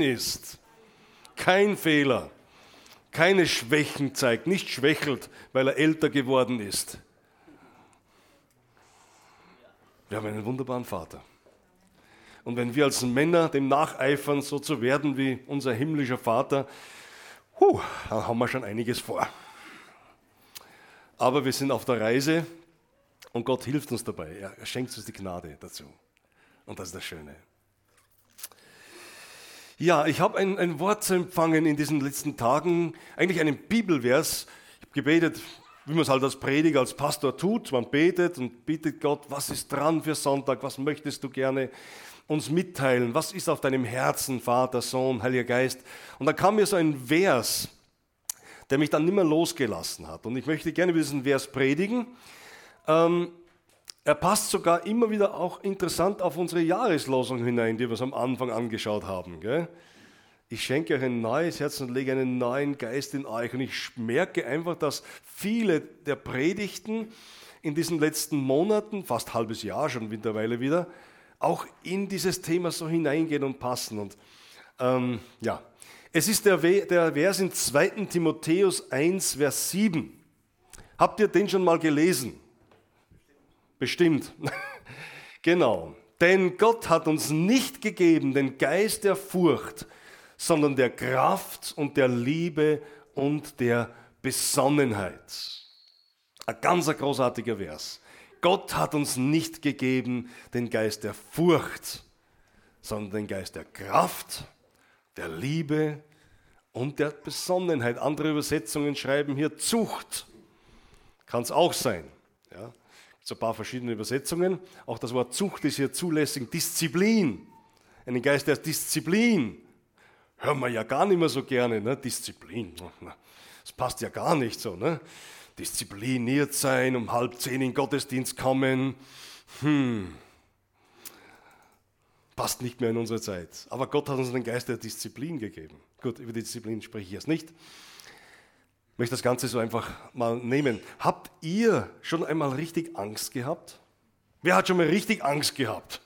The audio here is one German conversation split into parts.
ist, kein Fehler, keine Schwächen zeigt, nicht schwächelt, weil er älter geworden ist. Wir haben einen wunderbaren Vater. Und wenn wir als Männer dem nacheifern, so zu werden wie unser himmlischer Vater, huh, dann haben wir schon einiges vor. Aber wir sind auf der Reise und Gott hilft uns dabei. Er schenkt uns die Gnade dazu. Und das ist das Schöne. Ja, ich habe ein, ein Wort empfangen in diesen letzten Tagen, eigentlich einen Bibelvers. Ich habe gebetet, wie man es halt als Prediger, als Pastor tut. Man betet und bittet Gott, was ist dran für Sonntag, was möchtest du gerne uns mitteilen, was ist auf deinem Herzen, Vater, Sohn, Heiliger Geist. Und da kam mir so ein Vers, der mich dann nicht mehr losgelassen hat. Und ich möchte gerne diesen Vers predigen. Ähm, er passt sogar immer wieder auch interessant auf unsere Jahreslosung hinein, die wir uns am Anfang angeschaut haben. Gell? Ich schenke euch ein neues Herz und lege einen neuen Geist in euch. Und ich merke einfach, dass viele der Predigten in diesen letzten Monaten, fast halbes Jahr schon mittlerweile wieder, auch in dieses Thema so hineingehen und passen. Und ähm, ja, es ist der, der Vers in 2. Timotheus 1, Vers 7. Habt ihr den schon mal gelesen? Bestimmt. genau. Denn Gott hat uns nicht gegeben den Geist der Furcht, sondern der Kraft und der Liebe und der Besonnenheit. Ein ganz großartiger Vers. Gott hat uns nicht gegeben den Geist der Furcht, sondern den Geist der Kraft, der Liebe und der Besonnenheit. Andere Übersetzungen schreiben hier Zucht. Kann es auch sein. Ja. So ein paar verschiedene Übersetzungen. Auch das Wort Zucht ist hier zulässig. Disziplin. Einen Geist der Disziplin. Hören wir ja gar nicht mehr so gerne. Ne? Disziplin. Das passt ja gar nicht so. Ne? diszipliniert sein, um halb zehn in den Gottesdienst kommen. Hm, passt nicht mehr in unsere Zeit. Aber Gott hat uns den Geist der Disziplin gegeben. Gut, über die Disziplin spreche ich jetzt nicht. Ich möchte das Ganze so einfach mal nehmen. Habt ihr schon einmal richtig Angst gehabt? Wer hat schon mal richtig Angst gehabt?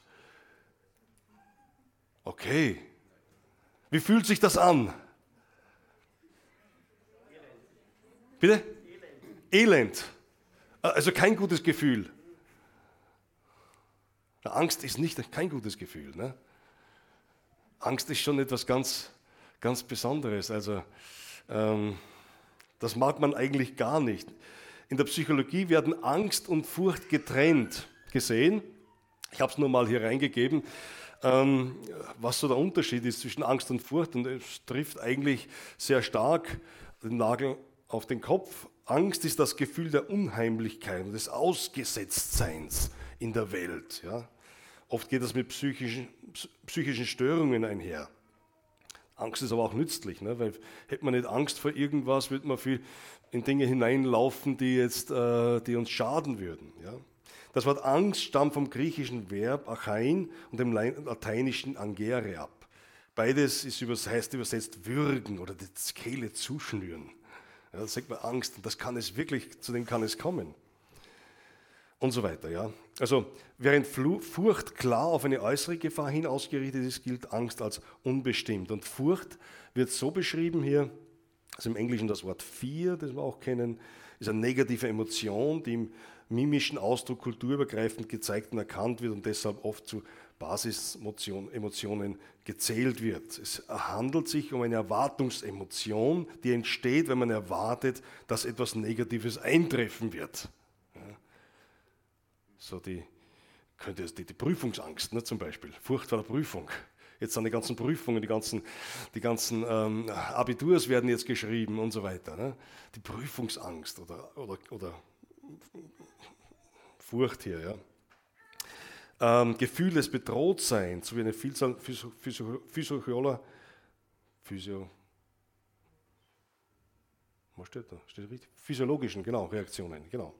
Okay. Wie fühlt sich das an? Bitte? Elend. Also kein gutes Gefühl. Angst ist nicht kein gutes Gefühl. Ne? Angst ist schon etwas ganz, ganz Besonderes. Also ähm, das mag man eigentlich gar nicht. In der Psychologie werden Angst und Furcht getrennt gesehen. Ich habe es nur mal hier reingegeben, ähm, was so der Unterschied ist zwischen Angst und Furcht. Und es trifft eigentlich sehr stark den Nagel auf den Kopf. Angst ist das Gefühl der Unheimlichkeit und des Ausgesetztseins in der Welt. Ja? Oft geht das mit psychischen, psychischen Störungen einher. Angst ist aber auch nützlich, ne? weil hätte man nicht Angst vor irgendwas, würde man viel in Dinge hineinlaufen, die, jetzt, äh, die uns schaden würden. Ja? Das Wort Angst stammt vom griechischen Verb achain und dem lateinischen angere ab. Beides ist übers, heißt übersetzt würgen oder die Kehle zuschnüren. Ja, da sagt man Angst und das kann es wirklich, zu dem kann es kommen. Und so weiter. Ja. Also während Furcht klar auf eine äußere Gefahr hin ausgerichtet ist, gilt Angst als unbestimmt. Und Furcht wird so beschrieben hier, also im Englischen das Wort Fear, das wir auch kennen, ist eine negative Emotion, die im mimischen Ausdruck kulturübergreifend gezeigt und erkannt wird und deshalb oft zu Basisemotionen gezählt wird. Es handelt sich um eine Erwartungsemotion, die entsteht, wenn man erwartet, dass etwas Negatives eintreffen wird. So die, könnte es die, die Prüfungsangst ne, zum Beispiel, Furcht vor der Prüfung. Jetzt sind die ganzen Prüfungen, die ganzen, die ganzen ähm, Abiturs werden jetzt geschrieben und so weiter. Ne? Die Prüfungsangst oder, oder, oder Furcht hier. Ja ähm, Gefühl des Bedrohtseins, sowie eine Vielzahl Physio, Physio, was steht da? Steht richtig? Physiologischen, genau, Reaktionen, genau.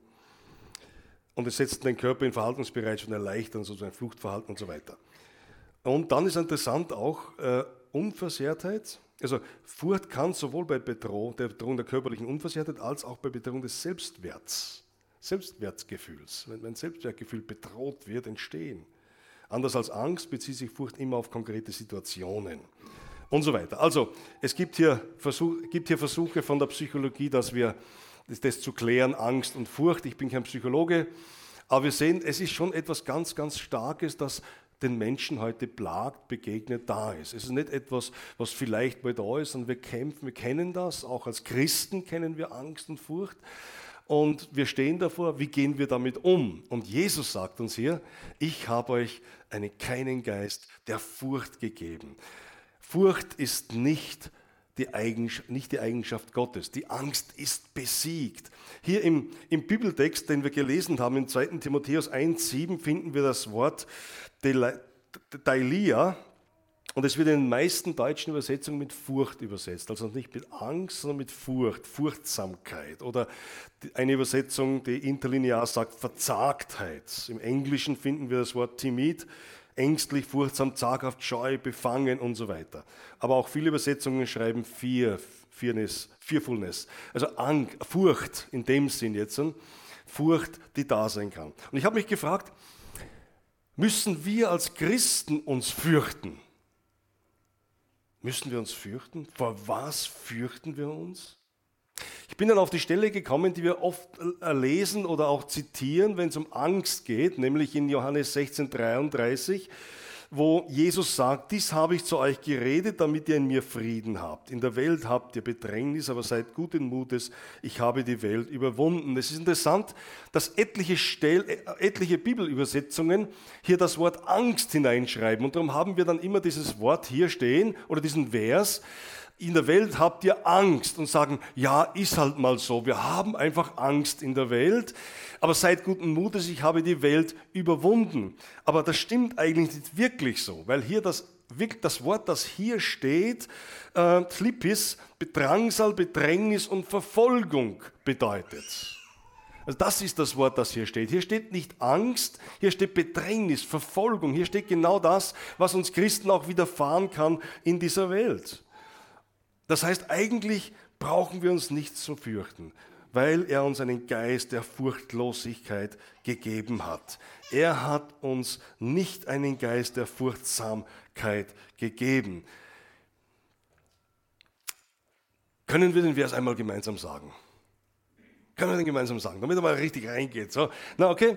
Und es setzt den Körper in Verhaltensbereitschaft und erleichtern sozusagen Fluchtverhalten und so weiter. Und dann ist interessant auch äh, Unversehrtheit. Also Furcht kann sowohl bei Bedrohung, der Bedrohung der körperlichen Unversehrtheit als auch bei Bedrohung des Selbstwerts Selbstwertgefühls, wenn mein Selbstwertgefühl bedroht wird, entstehen. Anders als Angst bezieht sich Furcht immer auf konkrete Situationen. und so weiter. Also es gibt hier, Versuch, gibt hier Versuche von der Psychologie, dass wir das, das zu klären, Angst und Furcht. Ich bin kein Psychologe, aber wir sehen, es ist schon etwas ganz, ganz Starkes, das den Menschen heute plagt, begegnet, da ist. Es ist nicht etwas, was vielleicht mal da ist, sondern wir kämpfen, wir kennen das, auch als Christen kennen wir Angst und Furcht. Und wir stehen davor, wie gehen wir damit um? Und Jesus sagt uns hier, ich habe euch einen keinen Geist der Furcht gegeben. Furcht ist nicht die, nicht die Eigenschaft Gottes. Die Angst ist besiegt. Hier im, im Bibeltext, den wir gelesen haben, in 2. Timotheus 1,7 finden wir das Wort Deilia. Und es wird in den meisten deutschen Übersetzungen mit Furcht übersetzt. Also nicht mit Angst, sondern mit Furcht, Furchtsamkeit. Oder eine Übersetzung, die interlinear sagt Verzagtheit. Im Englischen finden wir das Wort timid ängstlich, furchtsam, zaghaft, scheu, befangen und so weiter. Aber auch viele Übersetzungen schreiben Fear, Fearness, Fearfulness, also Angst, Furcht in dem Sinn jetzt, Furcht, die da sein kann. Und ich habe mich gefragt, müssen wir als Christen uns fürchten? Müssen wir uns fürchten? Vor was fürchten wir uns? Ich bin dann auf die Stelle gekommen, die wir oft äh, lesen oder auch zitieren, wenn es um Angst geht, nämlich in Johannes 16, 33, wo Jesus sagt, dies habe ich zu euch geredet, damit ihr in mir Frieden habt. In der Welt habt ihr Bedrängnis, aber seid guten Mutes, ich habe die Welt überwunden. Es ist interessant, dass etliche, Stel äh, etliche Bibelübersetzungen hier das Wort Angst hineinschreiben. Und darum haben wir dann immer dieses Wort hier stehen oder diesen Vers, in der Welt habt ihr Angst und sagen, ja, ist halt mal so. Wir haben einfach Angst in der Welt, aber seid guten Mutes, ich habe die Welt überwunden. Aber das stimmt eigentlich nicht wirklich so, weil hier das, das Wort, das hier steht, äh, Thlipis, Bedrangsal, Bedrängnis und Verfolgung bedeutet. Also das ist das Wort, das hier steht. Hier steht nicht Angst, hier steht Bedrängnis, Verfolgung. Hier steht genau das, was uns Christen auch widerfahren kann in dieser Welt. Das heißt, eigentlich brauchen wir uns nicht zu fürchten, weil er uns einen Geist der Furchtlosigkeit gegeben hat. Er hat uns nicht einen Geist der Furchtsamkeit gegeben. Können wir den Vers einmal gemeinsam sagen? Können wir den gemeinsam sagen, damit er mal richtig reingeht? So, na okay.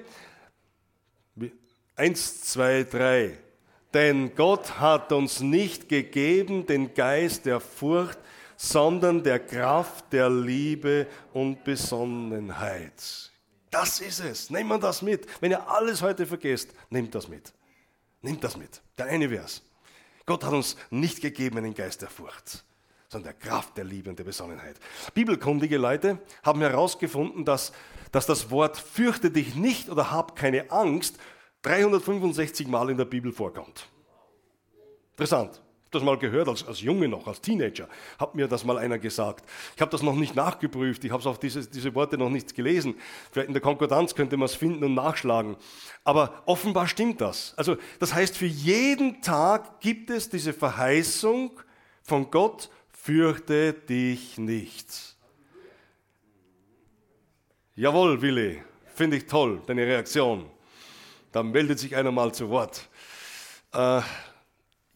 Eins, zwei, drei. Denn Gott hat uns nicht gegeben den Geist der Furcht, sondern der Kraft, der Liebe und Besonnenheit. Das ist es. Nehmt man das mit. Wenn ihr alles heute vergesst, nehmt das mit. Nehmt das mit. Der eine Vers. Gott hat uns nicht gegeben einen Geist der Furcht, sondern der Kraft, der Liebe und der Besonnenheit. Bibelkundige Leute haben herausgefunden, dass, dass das Wort fürchte dich nicht oder hab keine Angst 365 Mal in der Bibel vorkommt. Interessant. Ich habe das mal gehört, als, als Junge noch, als Teenager, hat mir das mal einer gesagt. Ich habe das noch nicht nachgeprüft, ich habe auch diese, diese Worte noch nicht gelesen. Vielleicht in der Konkordanz könnte man es finden und nachschlagen. Aber offenbar stimmt das. Also das heißt, für jeden Tag gibt es diese Verheißung von Gott, fürchte dich nicht. Jawohl, Willi, finde ich toll, deine Reaktion. Dann meldet sich einer mal zu Wort. Äh,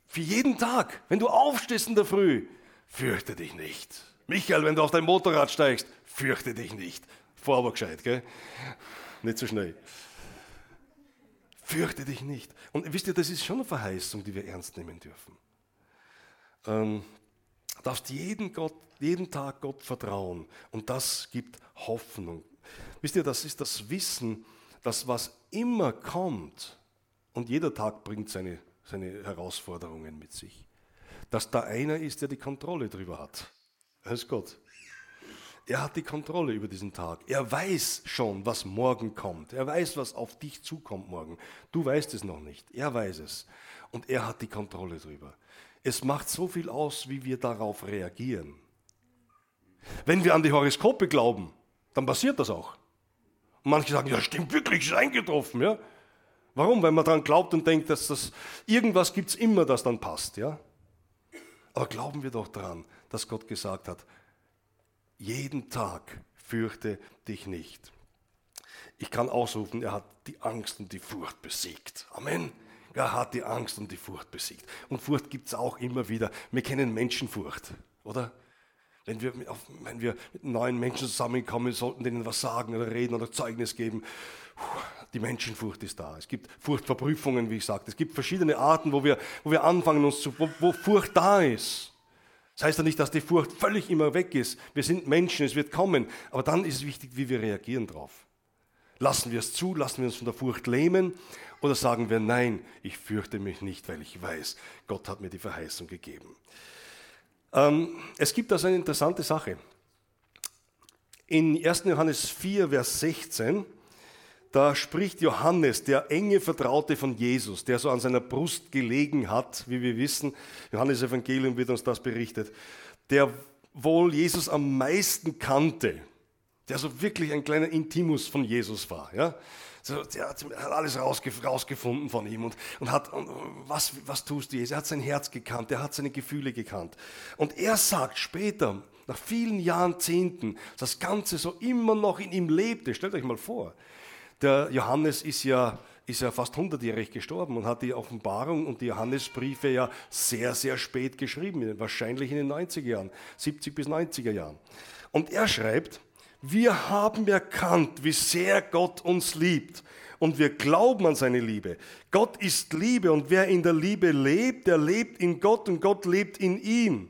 für jeden Tag, wenn du aufstehst in der Früh, fürchte dich nicht. Michael, wenn du auf dein Motorrad steigst, fürchte dich nicht. Vor aber gescheit, gell? Nicht so schnell. Fürchte dich nicht. Und wisst ihr, das ist schon eine Verheißung, die wir ernst nehmen dürfen. Ähm, darfst jeden, Gott, jeden Tag Gott vertrauen und das gibt Hoffnung. Wisst ihr, das ist das Wissen, dass was immer kommt und jeder Tag bringt seine, seine Herausforderungen mit sich, dass da einer ist, der die Kontrolle drüber hat. Das ist Gott. Er hat die Kontrolle über diesen Tag. Er weiß schon, was morgen kommt. Er weiß, was auf dich zukommt morgen. Du weißt es noch nicht. Er weiß es. Und er hat die Kontrolle drüber. Es macht so viel aus, wie wir darauf reagieren. Wenn wir an die Horoskope glauben, dann passiert das auch. Und manche sagen, ja, stimmt wirklich, ist eingetroffen. Ja? Warum? Weil man daran glaubt und denkt, dass das irgendwas gibt es immer, das dann passt. Ja? Aber glauben wir doch daran, dass Gott gesagt hat, jeden Tag fürchte dich nicht. Ich kann ausrufen, er hat die Angst und die Furcht besiegt. Amen. Er hat die Angst und die Furcht besiegt. Und Furcht gibt es auch immer wieder. Wir kennen Menschenfurcht, oder? Wenn wir, wenn wir mit neuen Menschen zusammenkommen, sollten denen was sagen oder reden oder Zeugnis geben. Die Menschenfurcht ist da. Es gibt Furchtverprüfungen, wie ich sagte. Es gibt verschiedene Arten, wo wir, wo wir anfangen, uns zu, wo, wo Furcht da ist. Das heißt ja nicht, dass die Furcht völlig immer weg ist. Wir sind Menschen, es wird kommen. Aber dann ist es wichtig, wie wir reagieren darauf. Lassen wir es zu, lassen wir uns von der Furcht lähmen oder sagen wir, nein, ich fürchte mich nicht, weil ich weiß, Gott hat mir die Verheißung gegeben. Ähm, es gibt also eine interessante Sache. In 1. Johannes 4, Vers 16, da spricht Johannes, der enge Vertraute von Jesus, der so an seiner Brust gelegen hat, wie wir wissen, Johannes Evangelium wird uns das berichtet, der wohl Jesus am meisten kannte, der so wirklich ein kleiner Intimus von Jesus war. Ja? So, der hat alles rausgefunden von ihm und, und hat, und was, was tust du jetzt? Er hat sein Herz gekannt, er hat seine Gefühle gekannt. Und er sagt später, nach vielen Jahrzehnten, das Ganze so immer noch in ihm lebte. Stellt euch mal vor, der Johannes ist ja, ist ja fast hundertjährig gestorben und hat die Offenbarung und die Johannesbriefe ja sehr, sehr spät geschrieben, wahrscheinlich in den 90er Jahren, 70 bis 90er Jahren. Und er schreibt, wir haben erkannt, wie sehr Gott uns liebt und wir glauben an seine Liebe. Gott ist Liebe und wer in der Liebe lebt, der lebt in Gott und Gott lebt in ihm.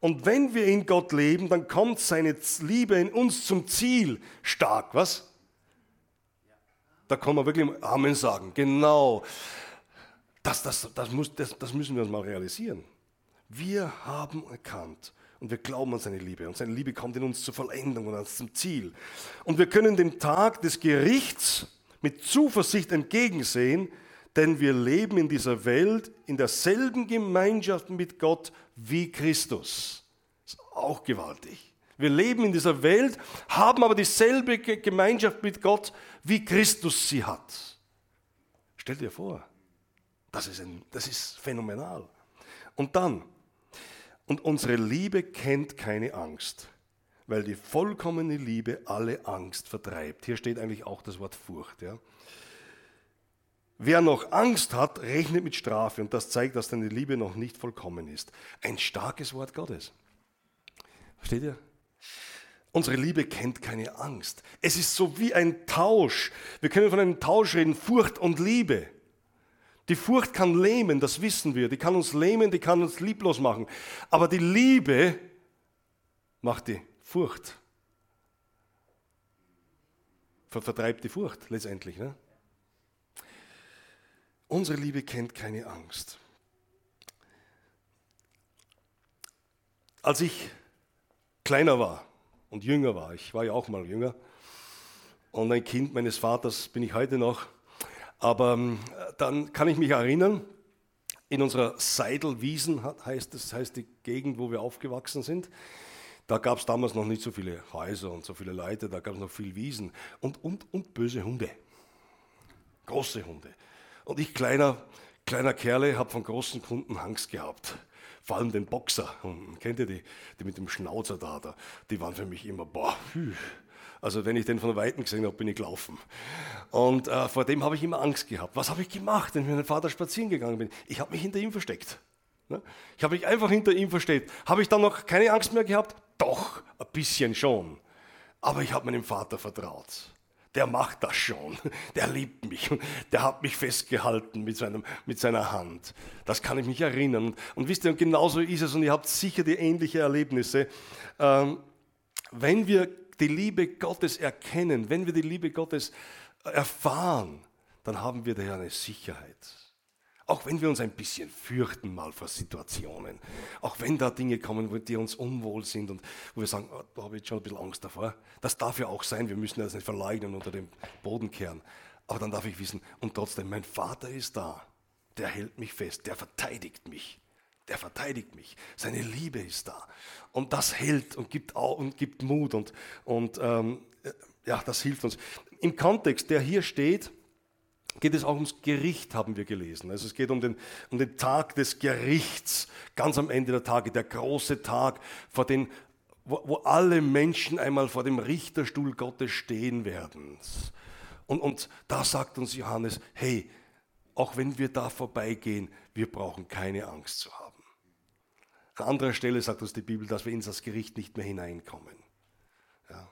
Und wenn wir in Gott leben, dann kommt seine Liebe in uns zum Ziel. Stark, was? Da kann man wirklich Amen sagen. Genau. Das, das, das, muss, das, das müssen wir uns mal realisieren. Wir haben erkannt und wir glauben an seine Liebe. Und seine Liebe kommt in uns zur Vollendung und zum Ziel. Und wir können dem Tag des Gerichts mit Zuversicht entgegensehen, denn wir leben in dieser Welt in derselben Gemeinschaft mit Gott wie Christus. Das ist auch gewaltig. Wir leben in dieser Welt, haben aber dieselbe Gemeinschaft mit Gott, wie Christus sie hat. Stell dir vor, das ist, ein, das ist phänomenal. Und dann, und unsere Liebe kennt keine Angst, weil die vollkommene Liebe alle Angst vertreibt. Hier steht eigentlich auch das Wort Furcht. Ja. Wer noch Angst hat, rechnet mit Strafe und das zeigt, dass deine Liebe noch nicht vollkommen ist. Ein starkes Wort Gottes. Versteht ihr? Unsere Liebe kennt keine Angst. Es ist so wie ein Tausch. Wir können von einem Tausch reden, Furcht und Liebe. Die Furcht kann lähmen, das wissen wir. Die kann uns lähmen, die kann uns lieblos machen. Aber die Liebe macht die Furcht. Vertreibt die Furcht letztendlich. Ne? Unsere Liebe kennt keine Angst. Als ich kleiner war, und jünger war. Ich war ja auch mal jünger. Und ein Kind meines Vaters bin ich heute noch. Aber ähm, dann kann ich mich erinnern, in unserer Seidelwiesen heißt das heißt die Gegend, wo wir aufgewachsen sind. Da gab es damals noch nicht so viele Häuser und so viele Leute, da gab es noch viel Wiesen und, und, und böse Hunde. Große Hunde. Und ich, kleiner, kleiner Kerle, habe von großen Kunden Angst gehabt vor allem den Boxer, kennt ihr die, die mit dem Schnauzer da, da die waren für mich immer, boah, also wenn ich den von Weitem gesehen habe, bin ich gelaufen. Und äh, vor dem habe ich immer Angst gehabt. Was habe ich gemacht, wenn ich mit meinem Vater spazieren gegangen bin? Ich habe mich hinter ihm versteckt. Ne? Ich habe mich einfach hinter ihm versteckt. Habe ich dann noch keine Angst mehr gehabt? Doch, ein bisschen schon. Aber ich habe meinem Vater vertraut der macht das schon. Der liebt mich. Der hat mich festgehalten mit, seinem, mit seiner Hand. Das kann ich mich erinnern. Und wisst ihr, genauso ist es, und ihr habt sicher die ähnlichen Erlebnisse. Ähm, wenn wir die Liebe Gottes erkennen, wenn wir die Liebe Gottes erfahren, dann haben wir daher eine Sicherheit. Auch wenn wir uns ein bisschen fürchten mal vor Situationen, auch wenn da Dinge kommen, die uns unwohl sind und wo wir sagen, oh, da habe ich schon ein bisschen Angst davor. Das darf ja auch sein, wir müssen das nicht verleugnen unter den Boden kehren. Aber dann darf ich wissen, und trotzdem, mein Vater ist da, der hält mich fest, der verteidigt mich. Der verteidigt mich. Seine Liebe ist da. Und das hält und gibt, und gibt Mut und, und ähm, ja, das hilft uns. Im Kontext, der hier steht, geht es auch ums Gericht, haben wir gelesen. Also es geht um den, um den Tag des Gerichts, ganz am Ende der Tage, der große Tag, vor den, wo, wo alle Menschen einmal vor dem Richterstuhl Gottes stehen werden. Und, und da sagt uns Johannes, hey, auch wenn wir da vorbeigehen, wir brauchen keine Angst zu haben. An anderer Stelle sagt uns die Bibel, dass wir in das Gericht nicht mehr hineinkommen. Ja,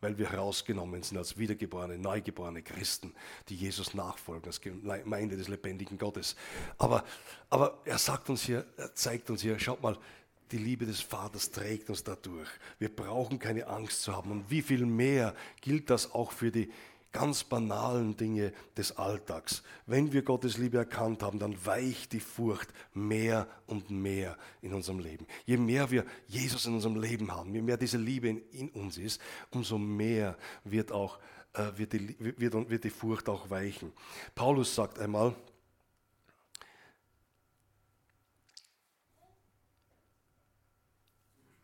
weil wir herausgenommen sind als wiedergeborene, neugeborene Christen, die Jesus nachfolgen, als Gemeinde des lebendigen Gottes. Aber, aber er sagt uns hier, er zeigt uns hier, schaut mal, die Liebe des Vaters trägt uns dadurch. Wir brauchen keine Angst zu haben. Und wie viel mehr gilt das auch für die ganz banalen Dinge des Alltags. Wenn wir Gottes Liebe erkannt haben, dann weicht die Furcht mehr und mehr in unserem Leben. Je mehr wir Jesus in unserem Leben haben, je mehr diese Liebe in, in uns ist, umso mehr wird, auch, äh, wird, die, wird, wird die Furcht auch weichen. Paulus sagt einmal,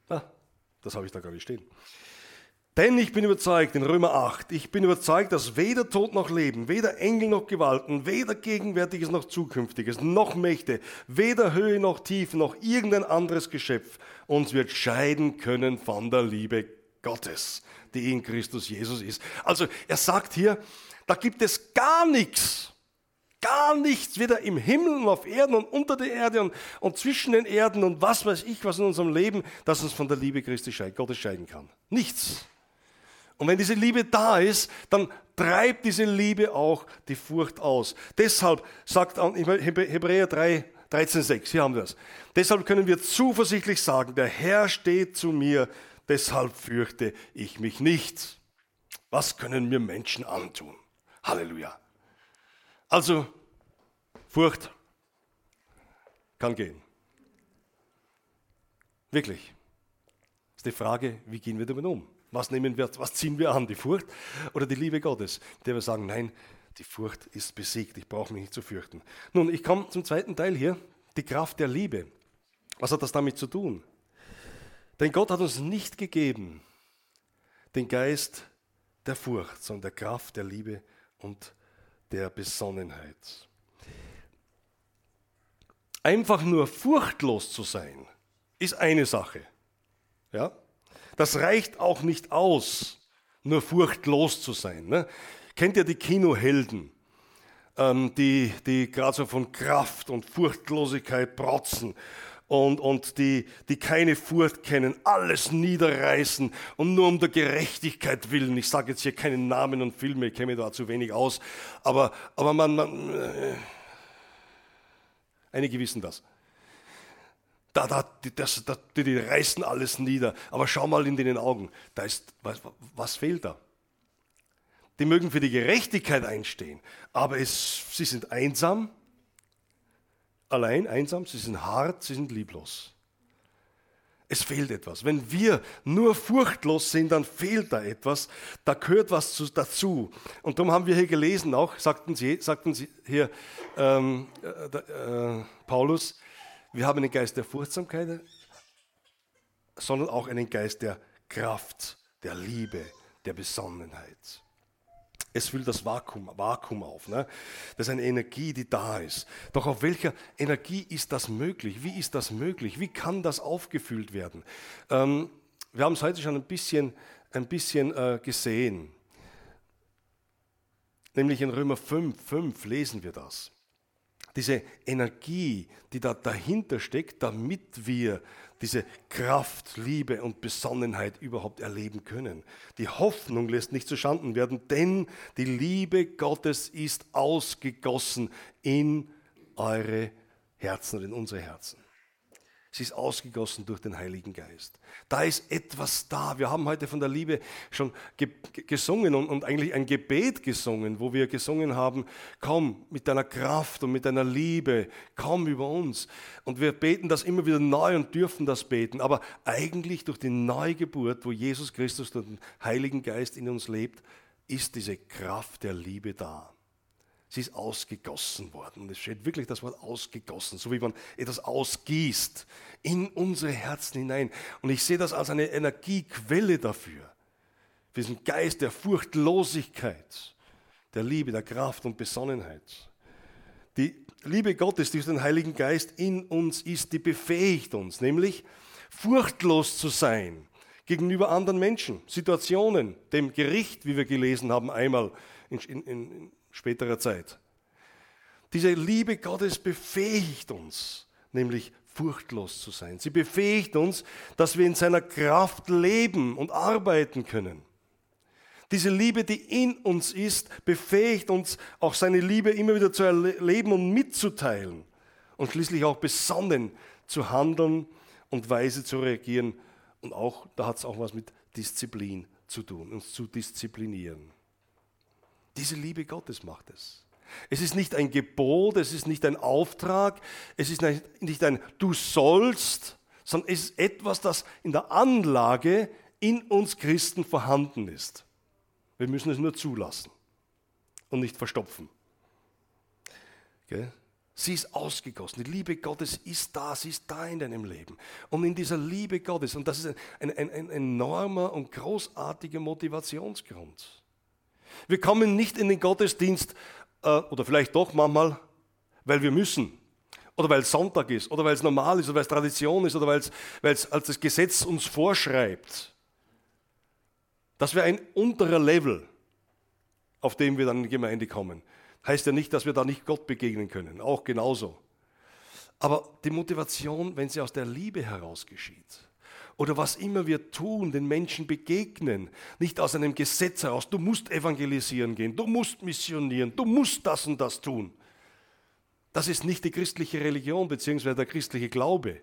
ah, das habe ich da gar nicht stehen. Denn ich bin überzeugt, in Römer 8, ich bin überzeugt, dass weder Tod noch Leben, weder Engel noch Gewalten, weder Gegenwärtiges noch Zukünftiges, noch Mächte, weder Höhe noch Tiefe, noch irgendein anderes Geschöpf uns wird scheiden können von der Liebe Gottes, die in Christus Jesus ist. Also er sagt hier, da gibt es gar nichts, gar nichts, weder im Himmel und auf Erden und unter der Erde und, und zwischen den Erden und was weiß ich, was in unserem Leben, das uns von der Liebe Christi Gottes scheiden kann. Nichts. Und wenn diese Liebe da ist, dann treibt diese Liebe auch die Furcht aus. Deshalb sagt Hebräer 3, 13,6, hier haben wir es. Deshalb können wir zuversichtlich sagen, der Herr steht zu mir, deshalb fürchte ich mich nicht. Was können mir Menschen antun? Halleluja. Also, Furcht kann gehen. Wirklich. Ist die Frage, wie gehen wir damit um? Was nehmen wir, was ziehen wir an? Die Furcht oder die Liebe Gottes? Der wir sagen, nein, die Furcht ist besiegt, ich brauche mich nicht zu fürchten. Nun, ich komme zum zweiten Teil hier, die Kraft der Liebe. Was hat das damit zu tun? Denn Gott hat uns nicht gegeben den Geist der Furcht, sondern der Kraft der Liebe und der Besonnenheit. Einfach nur furchtlos zu sein, ist eine Sache. Ja? Das reicht auch nicht aus, nur furchtlos zu sein. Ne? Kennt ihr die Kinohelden, ähm, die, die gerade so von Kraft und Furchtlosigkeit protzen und, und die, die keine Furcht kennen, alles niederreißen und nur um der Gerechtigkeit willen. Ich sage jetzt hier keinen Namen und Filme, ich kenne mich da zu wenig aus, aber, aber man, man äh, einige wissen das da, da, die, das, da, die, die reißen alles nieder. Aber schau mal in den Augen, da ist, was, was fehlt da? Die mögen für die Gerechtigkeit einstehen, aber es, sie sind einsam, allein einsam, sie sind hart, sie sind lieblos. Es fehlt etwas. Wenn wir nur furchtlos sind, dann fehlt da etwas. Da gehört was zu, dazu. Und darum haben wir hier gelesen, auch sagten sie, sagten sie hier ähm, äh, äh, Paulus, wir haben einen Geist der Furchtsamkeit, sondern auch einen Geist der Kraft, der Liebe, der Besonnenheit. Es füllt das Vakuum, Vakuum auf. Ne? Das ist eine Energie, die da ist. Doch auf welcher Energie ist das möglich? Wie ist das möglich? Wie kann das aufgefüllt werden? Ähm, wir haben es heute schon ein bisschen, ein bisschen äh, gesehen. Nämlich in Römer 5, 5 lesen wir das diese Energie, die da dahinter steckt, damit wir diese Kraft, Liebe und Besonnenheit überhaupt erleben können. Die Hoffnung lässt nicht zu Schanden werden, denn die Liebe Gottes ist ausgegossen in eure Herzen oder in unsere Herzen. Sie ist ausgegossen durch den Heiligen Geist. Da ist etwas da. Wir haben heute von der Liebe schon ge gesungen und, und, eigentlich ein Gebet gesungen, wo wir gesungen haben, komm mit deiner Kraft und mit deiner Liebe, komm über uns. Und wir beten das immer wieder neu und dürfen das beten. Aber eigentlich durch die Neugeburt, wo Jesus Christus durch den Heiligen Geist in uns lebt, ist diese Kraft der Liebe da. Sie ist ausgegossen worden. Und es steht wirklich das Wort ausgegossen, so wie man etwas ausgießt in unsere Herzen hinein. Und ich sehe das als eine Energiequelle dafür. Für diesen Geist der Furchtlosigkeit, der Liebe, der Kraft und Besonnenheit. Die Liebe Gottes, die durch den Heiligen Geist in uns ist, die befähigt uns, nämlich furchtlos zu sein gegenüber anderen Menschen, Situationen, dem Gericht, wie wir gelesen haben einmal in, in, späterer Zeit. Diese Liebe Gottes befähigt uns, nämlich furchtlos zu sein. Sie befähigt uns, dass wir in seiner Kraft leben und arbeiten können. Diese Liebe, die in uns ist, befähigt uns, auch seine Liebe immer wieder zu erleben und mitzuteilen und schließlich auch besonnen zu handeln und weise zu reagieren. Und auch, da hat es auch was mit Disziplin zu tun, uns zu disziplinieren. Diese Liebe Gottes macht es. Es ist nicht ein Gebot, es ist nicht ein Auftrag, es ist nicht ein Du sollst, sondern es ist etwas, das in der Anlage in uns Christen vorhanden ist. Wir müssen es nur zulassen und nicht verstopfen. Okay? Sie ist ausgegossen. Die Liebe Gottes ist da, sie ist da in deinem Leben. Und in dieser Liebe Gottes, und das ist ein, ein, ein enormer und großartiger Motivationsgrund. Wir kommen nicht in den Gottesdienst, äh, oder vielleicht doch manchmal, weil wir müssen. Oder weil es Sonntag ist, oder weil es normal ist, oder weil es Tradition ist, oder weil es als das Gesetz uns vorschreibt. Das wäre ein unterer Level, auf dem wir dann in die Gemeinde kommen. Heißt ja nicht, dass wir da nicht Gott begegnen können, auch genauso. Aber die Motivation, wenn sie aus der Liebe heraus geschieht, oder was immer wir tun, den Menschen begegnen, nicht aus einem Gesetz heraus, du musst evangelisieren gehen, du musst missionieren, du musst das und das tun. Das ist nicht die christliche Religion bzw. der christliche Glaube.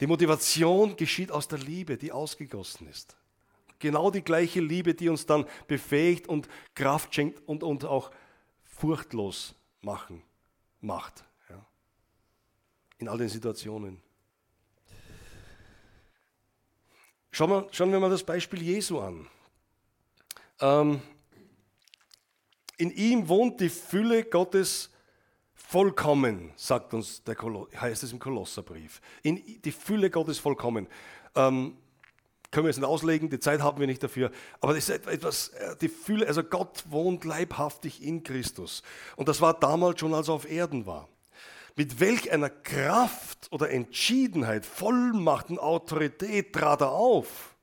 Die Motivation geschieht aus der Liebe, die ausgegossen ist. Genau die gleiche Liebe, die uns dann befähigt und Kraft schenkt und, und auch furchtlos machen, macht. Ja. In all den Situationen. Schauen wir, schauen wir mal das Beispiel Jesu an. Ähm, in ihm wohnt die Fülle Gottes vollkommen, sagt uns der Kolo heißt es im Kolosserbrief. In, die Fülle Gottes vollkommen. Ähm, können wir es nicht auslegen, die Zeit haben wir nicht dafür. Aber das ist etwas, äh, die Fülle, also Gott wohnt leibhaftig in Christus. Und das war damals schon, als er auf Erden war mit welch einer Kraft oder Entschiedenheit, Vollmacht und Autorität trat er auf.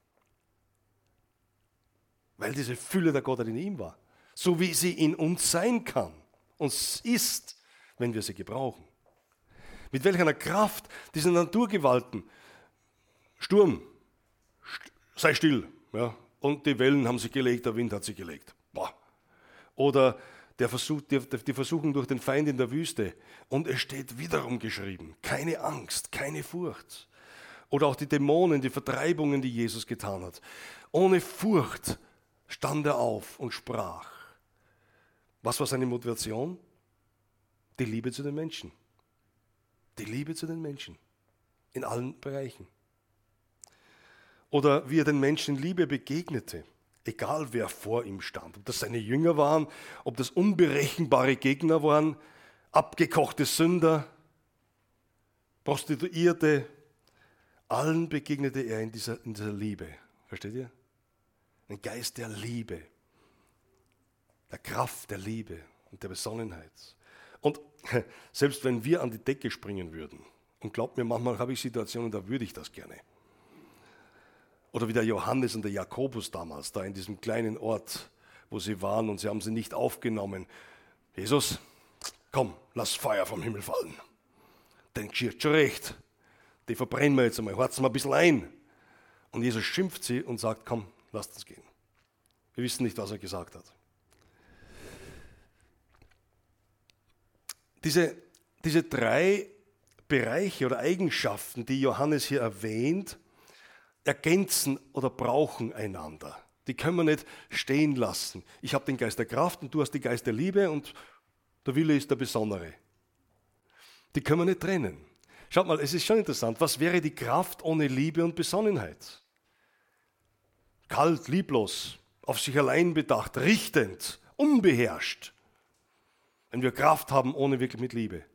Weil diese Fülle der Gottheit in ihm war. So wie sie in uns sein kann. Und ist, wenn wir sie gebrauchen. Mit welch einer Kraft diese Naturgewalten, Sturm, sei still. Ja, und die Wellen haben sich gelegt, der Wind hat sich gelegt. Boah. Oder der Versuch, die, die Versuchung durch den Feind in der Wüste. Und es steht wiederum geschrieben, keine Angst, keine Furcht. Oder auch die Dämonen, die Vertreibungen, die Jesus getan hat. Ohne Furcht stand er auf und sprach. Was war seine Motivation? Die Liebe zu den Menschen. Die Liebe zu den Menschen. In allen Bereichen. Oder wie er den Menschen Liebe begegnete. Egal wer vor ihm stand, ob das seine Jünger waren, ob das unberechenbare Gegner waren, abgekochte Sünder, Prostituierte, allen begegnete er in dieser, in dieser Liebe. Versteht ihr? Ein Geist der Liebe, der Kraft der Liebe und der Besonnenheit. Und selbst wenn wir an die Decke springen würden, und glaubt mir, manchmal habe ich Situationen, da würde ich das gerne. Oder wie der Johannes und der Jakobus damals, da in diesem kleinen Ort, wo sie waren und sie haben sie nicht aufgenommen. Jesus, komm, lass Feuer vom Himmel fallen. Den geschieht schon recht. Die verbrennen wir jetzt einmal, horzen wir ein bisschen ein. Und Jesus schimpft sie und sagt, komm, lasst uns gehen. Wir wissen nicht, was er gesagt hat. Diese, diese drei Bereiche oder Eigenschaften, die Johannes hier erwähnt, ergänzen oder brauchen einander. Die können wir nicht stehen lassen. Ich habe den Geist der Kraft und du hast den Geist der Liebe und der Wille ist der Besondere. Die können wir nicht trennen. Schaut mal, es ist schon interessant. Was wäre die Kraft ohne Liebe und Besonnenheit? Kalt, lieblos, auf sich allein bedacht, richtend, unbeherrscht. Wenn wir Kraft haben ohne wirklich mit Liebe.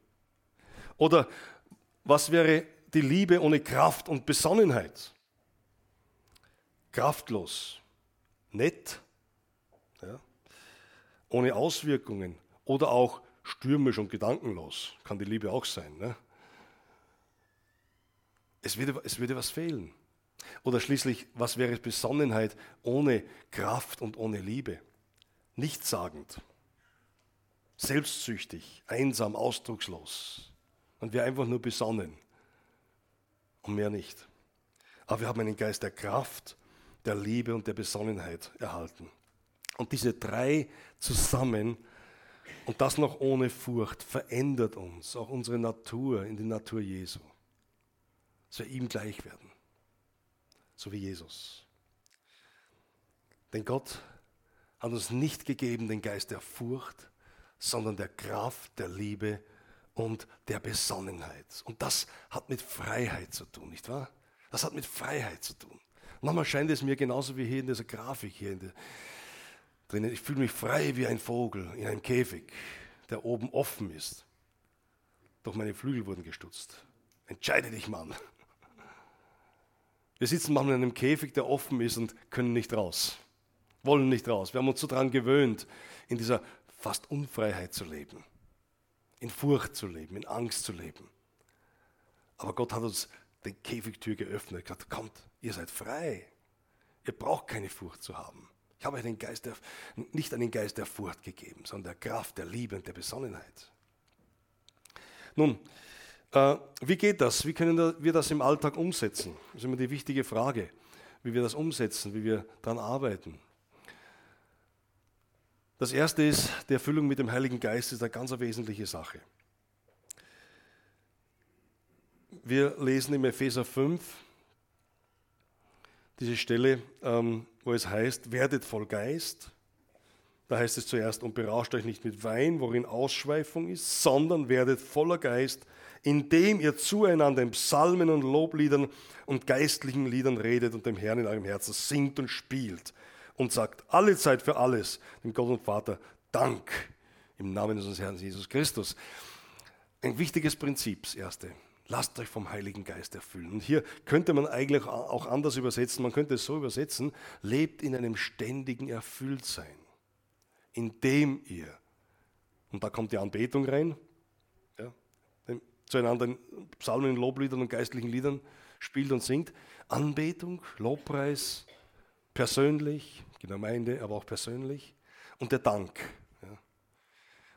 Oder was wäre die Liebe ohne Kraft und Besonnenheit? Kraftlos, nett, ja, ohne Auswirkungen oder auch stürmisch und gedankenlos. Kann die Liebe auch sein. Ne? Es, würde, es würde was fehlen. Oder schließlich, was wäre Besonnenheit ohne Kraft und ohne Liebe? Nichtssagend. selbstsüchtig, einsam, ausdruckslos. Und wir einfach nur besonnen. Und mehr nicht. Aber wir haben einen Geist der Kraft, der Liebe und der Besonnenheit erhalten. Und diese drei zusammen, und das noch ohne Furcht, verändert uns, auch unsere Natur in die Natur Jesu. Dass wir ihm gleich werden. So wie Jesus. Denn Gott hat uns nicht gegeben den Geist der Furcht, sondern der Kraft, der Liebe und der Besonnenheit. Und das hat mit Freiheit zu tun, nicht wahr? Das hat mit Freiheit zu tun. Manchmal scheint es mir genauso wie hier in dieser Grafik hier der, drinnen. Ich fühle mich frei wie ein Vogel in einem Käfig, der oben offen ist. Doch meine Flügel wurden gestutzt. Entscheide dich, Mann. Wir sitzen manchmal in einem Käfig, der offen ist und können nicht raus wollen nicht raus. Wir haben uns so daran gewöhnt, in dieser fast Unfreiheit zu leben, in Furcht zu leben, in Angst zu leben. Aber Gott hat uns die Käfigtür geöffnet, gesagt, kommt, ihr seid frei. Ihr braucht keine Furcht zu haben. Ich habe euch den Geist der, nicht einen Geist der Furcht gegeben, sondern der Kraft, der Liebe und der Besonnenheit. Nun, äh, wie geht das? Wie können wir das im Alltag umsetzen? Das ist immer die wichtige Frage, wie wir das umsetzen, wie wir daran arbeiten. Das erste ist, die Erfüllung mit dem Heiligen Geist ist eine ganz wesentliche Sache. Wir lesen im Epheser 5 diese Stelle, ähm, wo es heißt, werdet voll Geist. Da heißt es zuerst, und berauscht euch nicht mit Wein, worin Ausschweifung ist, sondern werdet voller Geist, indem ihr zueinander in Psalmen und Lobliedern und geistlichen Liedern redet und dem Herrn in eurem Herzen singt und spielt und sagt alle Zeit für alles dem Gott und Vater Dank im Namen unseres Herrn Jesus Christus. Ein wichtiges Prinzip, das erste. Lasst euch vom Heiligen Geist erfüllen. Und hier könnte man eigentlich auch anders übersetzen. Man könnte es so übersetzen, lebt in einem ständigen Erfülltsein, indem ihr, und da kommt die Anbetung rein, ja, zueinander in Psalmen, Lobliedern und geistlichen Liedern spielt und singt. Anbetung, Lobpreis, persönlich, Gemeinde, aber auch persönlich. Und der Dank.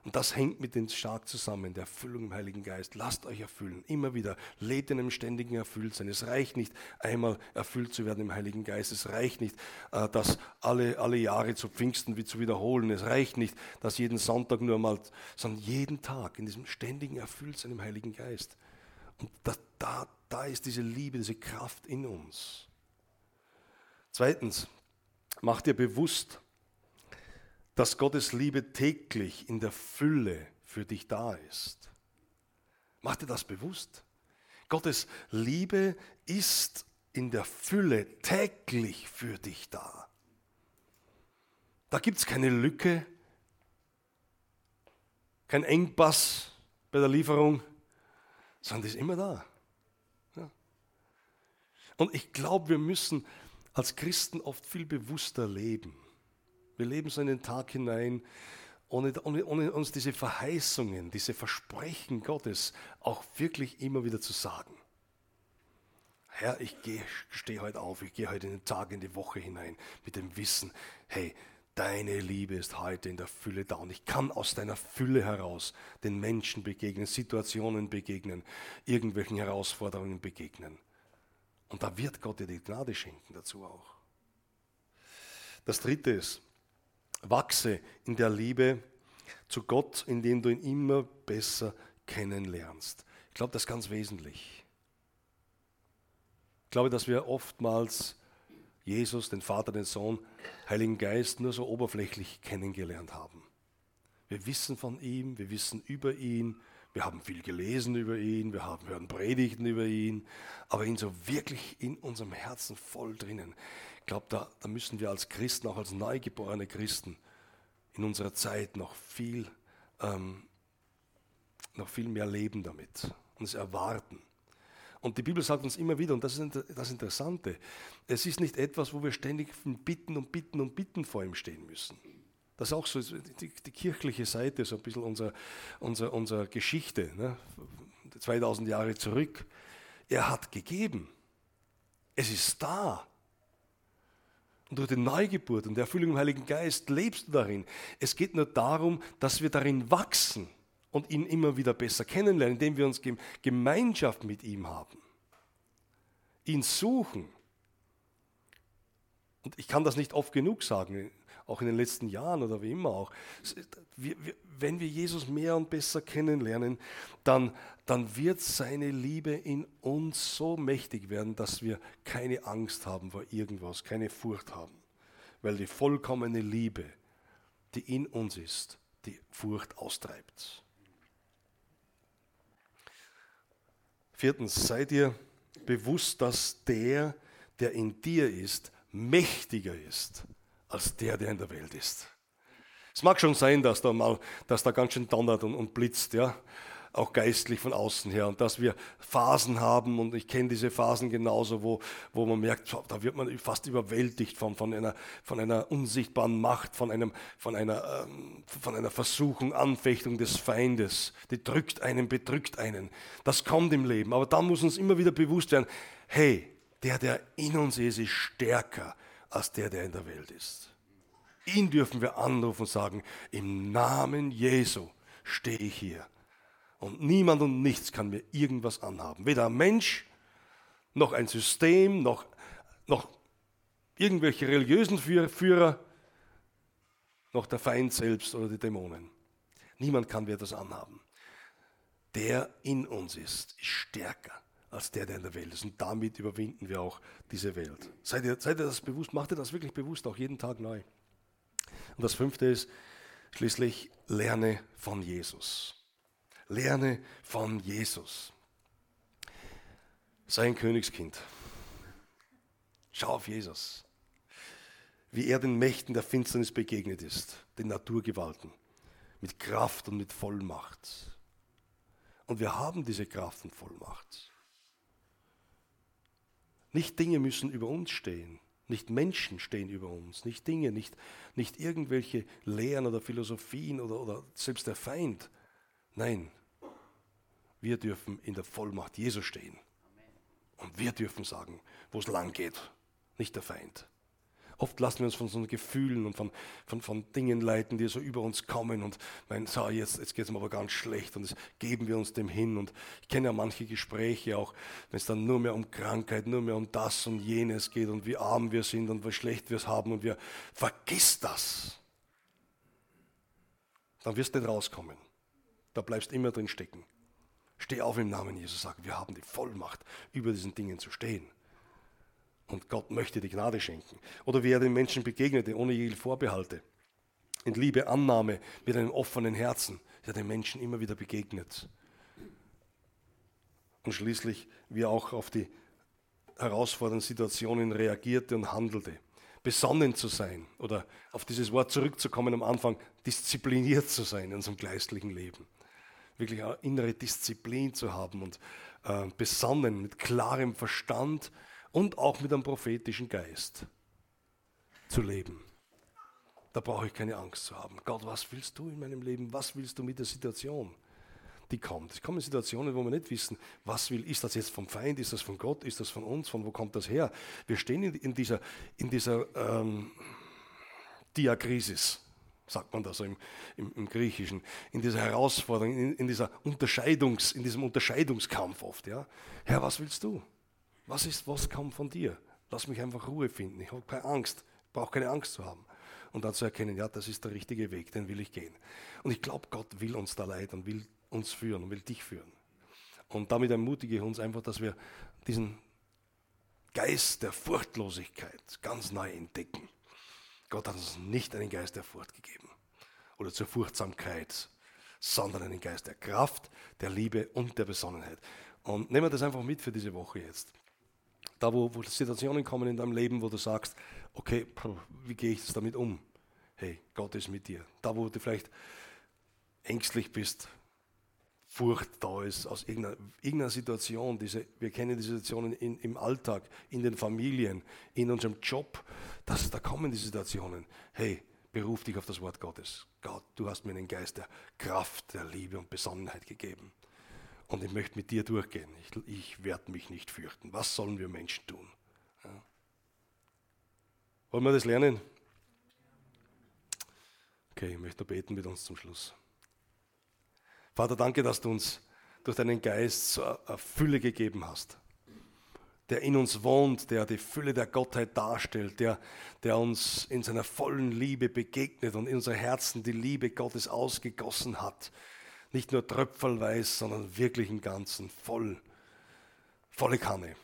Und das hängt mit dem stark zusammen, der Erfüllung im Heiligen Geist. Lasst euch erfüllen, immer wieder. Lebt in einem ständigen Erfülltsein. Es reicht nicht, einmal erfüllt zu werden im Heiligen Geist. Es reicht nicht, äh, das alle, alle Jahre zu Pfingsten wie zu wiederholen. Es reicht nicht, das jeden Sonntag nur mal, sondern jeden Tag in diesem ständigen Erfülltsein im Heiligen Geist. Und das, da, da ist diese Liebe, diese Kraft in uns. Zweitens, mach dir bewusst, dass Gottes Liebe täglich in der Fülle für dich da ist. Mach dir das bewusst. Gottes Liebe ist in der Fülle täglich für dich da. Da gibt es keine Lücke, kein Engpass bei der Lieferung, sondern die ist immer da. Ja. Und ich glaube, wir müssen als Christen oft viel bewusster leben. Wir leben so in den Tag hinein, ohne, ohne, ohne, uns diese Verheißungen, diese Versprechen Gottes auch wirklich immer wieder zu sagen. Herr, ich stehe heute auf, ich gehe heute in den Tag, in die Woche hinein mit dem Wissen, hey, deine Liebe ist heute in der Fülle da und ich kann aus deiner Fülle heraus den Menschen begegnen, Situationen begegnen, irgendwelchen Herausforderungen begegnen. Und da wird Gott dir die Gnade schenken dazu auch. Das dritte ist, wachse in der Liebe zu Gott, indem du ihn immer besser kennenlernst. Ich glaube, das ist ganz wesentlich. Ich glaube, dass wir oftmals Jesus, den Vater, den Sohn, Heiligen Geist nur so oberflächlich kennengelernt haben. Wir wissen von ihm, wir wissen über ihn, wir haben viel gelesen über ihn, wir haben, hören Predigten über ihn, aber ihn so wirklich in unserem Herzen voll drinnen. Ich glaube, da, da müssen wir als Christen, auch als neugeborene Christen, in unserer Zeit noch viel, ähm, noch viel mehr leben damit und es erwarten. Und die Bibel sagt uns immer wieder, und das ist das Interessante, es ist nicht etwas, wo wir ständig bitten und bitten und bitten vor ihm stehen müssen. Das ist auch so die, die kirchliche Seite, so ein bisschen unserer unser, unser Geschichte, ne? 2000 Jahre zurück. Er hat gegeben. Es ist da. Und durch die Neugeburt und die Erfüllung im Heiligen Geist lebst du darin. Es geht nur darum, dass wir darin wachsen und ihn immer wieder besser kennenlernen, indem wir uns Gemeinschaft mit ihm haben. Ihn suchen. Und ich kann das nicht oft genug sagen, auch in den letzten Jahren oder wie immer auch. wenn wir Jesus mehr und besser kennenlernen, dann, dann wird seine Liebe in uns so mächtig werden, dass wir keine Angst haben vor irgendwas, keine Furcht haben. Weil die vollkommene Liebe, die in uns ist, die Furcht austreibt. Viertens, sei dir bewusst, dass der, der in dir ist, mächtiger ist als der, der in der Welt ist. Es mag schon sein, dass da mal, dass da ganz schön donnert und, und blitzt, ja, auch geistlich von außen her und dass wir Phasen haben und ich kenne diese Phasen genauso, wo, wo man merkt, da wird man fast überwältigt von, von, einer, von einer unsichtbaren Macht, von, einem, von, einer, ähm, von einer Versuchung, Anfechtung des Feindes. Die drückt einen, bedrückt einen. Das kommt im Leben, aber da muss uns immer wieder bewusst werden, hey, der, der in uns ist, ist stärker als der, der in der Welt ist. Ihn dürfen wir anrufen und sagen, im Namen Jesu stehe ich hier. Und niemand und nichts kann mir irgendwas anhaben. Weder ein Mensch, noch ein System, noch, noch irgendwelche religiösen Führer, noch der Feind selbst oder die Dämonen. Niemand kann mir das anhaben. Der in uns ist, ist stärker als der, der in der Welt ist. Und damit überwinden wir auch diese Welt. Seid ihr, seid ihr das bewusst? Macht ihr das wirklich bewusst, auch jeden Tag neu? Und das fünfte ist schließlich, lerne von Jesus. Lerne von Jesus. Sei ein Königskind. Schau auf Jesus. Wie er den Mächten der Finsternis begegnet ist, den Naturgewalten, mit Kraft und mit Vollmacht. Und wir haben diese Kraft und Vollmacht. Nicht Dinge müssen über uns stehen. Nicht Menschen stehen über uns, nicht Dinge, nicht, nicht irgendwelche Lehren oder Philosophien oder, oder selbst der Feind. Nein, wir dürfen in der Vollmacht Jesu stehen. Und wir dürfen sagen, wo es lang geht, nicht der Feind. Oft lassen wir uns von so Gefühlen und von, von, von Dingen leiten, die so über uns kommen und meinen, so, jetzt, jetzt geht es mir aber ganz schlecht und das geben wir uns dem hin. Und ich kenne ja manche Gespräche auch, wenn es dann nur mehr um Krankheit, nur mehr um das und jenes geht und wie arm wir sind und wie schlecht wir es haben und wir, vergiss das. Dann wirst du nicht rauskommen. Da bleibst du immer drin stecken. Steh auf im Namen Jesus, sag, wir haben die Vollmacht, über diesen Dingen zu stehen. Und Gott möchte die Gnade schenken. Oder wie er den Menschen begegnete, ohne jede Vorbehalte. In Liebe, Annahme, mit einem offenen Herzen. Er den Menschen immer wieder begegnet. Und schließlich, wie er auch auf die herausfordernden Situationen reagierte und handelte. Besonnen zu sein oder auf dieses Wort zurückzukommen am Anfang, diszipliniert zu sein in unserem geistlichen Leben. Wirklich eine innere Disziplin zu haben und äh, besonnen mit klarem Verstand und auch mit einem prophetischen Geist zu leben. Da brauche ich keine Angst zu haben. Gott, was willst du in meinem Leben? Was willst du mit der Situation, die kommt? Es kommen Situationen, wo wir nicht wissen, was will, ist das jetzt vom Feind, ist das von Gott, ist das von uns, von wo kommt das her? Wir stehen in, dieser, in dieser ähm, Diakrisis, sagt man da so im, im, im Griechischen, in dieser Herausforderung, in, in, dieser Unterscheidungs, in diesem Unterscheidungskampf oft. Ja? Herr, was willst du? Was ist, was kommt von dir? Lass mich einfach Ruhe finden. Ich habe keine Angst, brauche keine Angst zu haben. Und dann zu erkennen, ja, das ist der richtige Weg, den will ich gehen. Und ich glaube, Gott will uns da leiten, will uns führen und will dich führen. Und damit ermutige ich uns einfach, dass wir diesen Geist der Furchtlosigkeit ganz neu entdecken. Gott hat uns nicht einen Geist der Furcht gegeben oder zur Furchtsamkeit, sondern einen Geist der Kraft, der Liebe und der Besonnenheit. Und nehmen wir das einfach mit für diese Woche jetzt. Da, wo, wo Situationen kommen in deinem Leben, wo du sagst, okay, wie gehe ich damit um? Hey, Gott ist mit dir. Da, wo du vielleicht ängstlich bist, Furcht da ist aus irgendeiner, irgendeiner Situation. Diese, wir kennen die Situationen in, im Alltag, in den Familien, in unserem Job. Das, da kommen die Situationen. Hey, beruf dich auf das Wort Gottes. Gott, du hast mir einen Geist der Kraft, der Liebe und Besonnenheit gegeben und ich möchte mit dir durchgehen. Ich, ich werde mich nicht fürchten. Was sollen wir Menschen tun? Ja. Wollen wir das lernen? Okay, ich möchte beten mit uns zum Schluss. Vater, danke, dass du uns durch deinen Geist so eine Fülle gegeben hast, der in uns wohnt, der die Fülle der Gottheit darstellt, der, der uns in seiner vollen Liebe begegnet und in unsere Herzen die Liebe Gottes ausgegossen hat. Nicht nur tröpfelweise, sondern wirklich im Ganzen, voll, volle Kanne.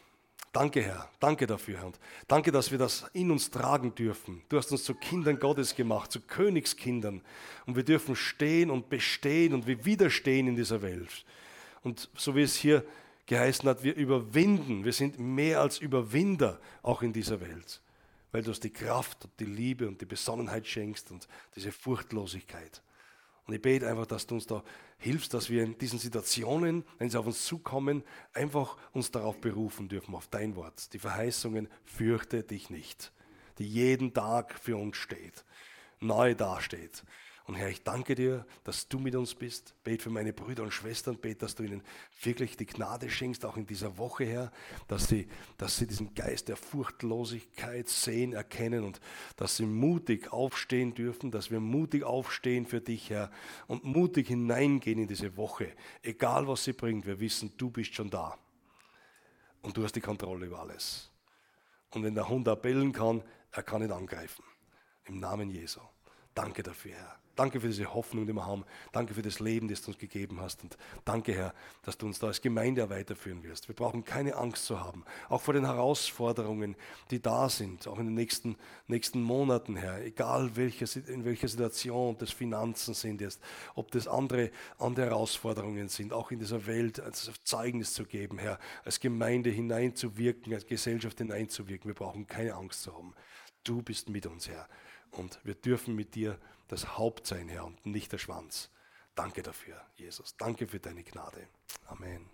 Danke, Herr. Danke dafür, Herr. Und danke, dass wir das in uns tragen dürfen. Du hast uns zu Kindern Gottes gemacht, zu Königskindern. Und wir dürfen stehen und bestehen und wir widerstehen in dieser Welt. Und so wie es hier geheißen hat, wir überwinden. Wir sind mehr als Überwinder auch in dieser Welt. Weil du uns die Kraft und die Liebe und die Besonnenheit schenkst und diese Furchtlosigkeit. Und ich bete einfach, dass du uns da hilfst, dass wir in diesen Situationen, wenn sie auf uns zukommen, einfach uns darauf berufen dürfen, auf dein Wort. Die Verheißungen, fürchte dich nicht, die jeden Tag für uns steht, neu dasteht. Und Herr, ich danke dir, dass du mit uns bist. Bet für meine Brüder und Schwestern, bet, dass du ihnen wirklich die Gnade schenkst, auch in dieser Woche, Herr, dass sie, dass sie diesen Geist der Furchtlosigkeit sehen, erkennen und dass sie mutig aufstehen dürfen, dass wir mutig aufstehen für dich, Herr, und mutig hineingehen in diese Woche. Egal was sie bringt, wir wissen, du bist schon da. Und du hast die Kontrolle über alles. Und wenn der Hund da bellen kann, er kann nicht angreifen. Im Namen Jesu. Danke dafür, Herr. Danke für diese Hoffnung, die wir haben. Danke für das Leben, das du uns gegeben hast. Und danke, Herr, dass du uns da als Gemeinde weiterführen wirst. Wir brauchen keine Angst zu haben, auch vor den Herausforderungen, die da sind, auch in den nächsten, nächsten Monaten, Herr. Egal welche, in welcher Situation das Finanzen sind jetzt, ob das andere, andere Herausforderungen sind, auch in dieser Welt als Zeugnis zu geben, Herr, als Gemeinde hineinzuwirken, als Gesellschaft hineinzuwirken. Wir brauchen keine Angst zu haben. Du bist mit uns, Herr. Und wir dürfen mit dir das Haupt sein, Herr, und nicht der Schwanz. Danke dafür, Jesus. Danke für deine Gnade. Amen.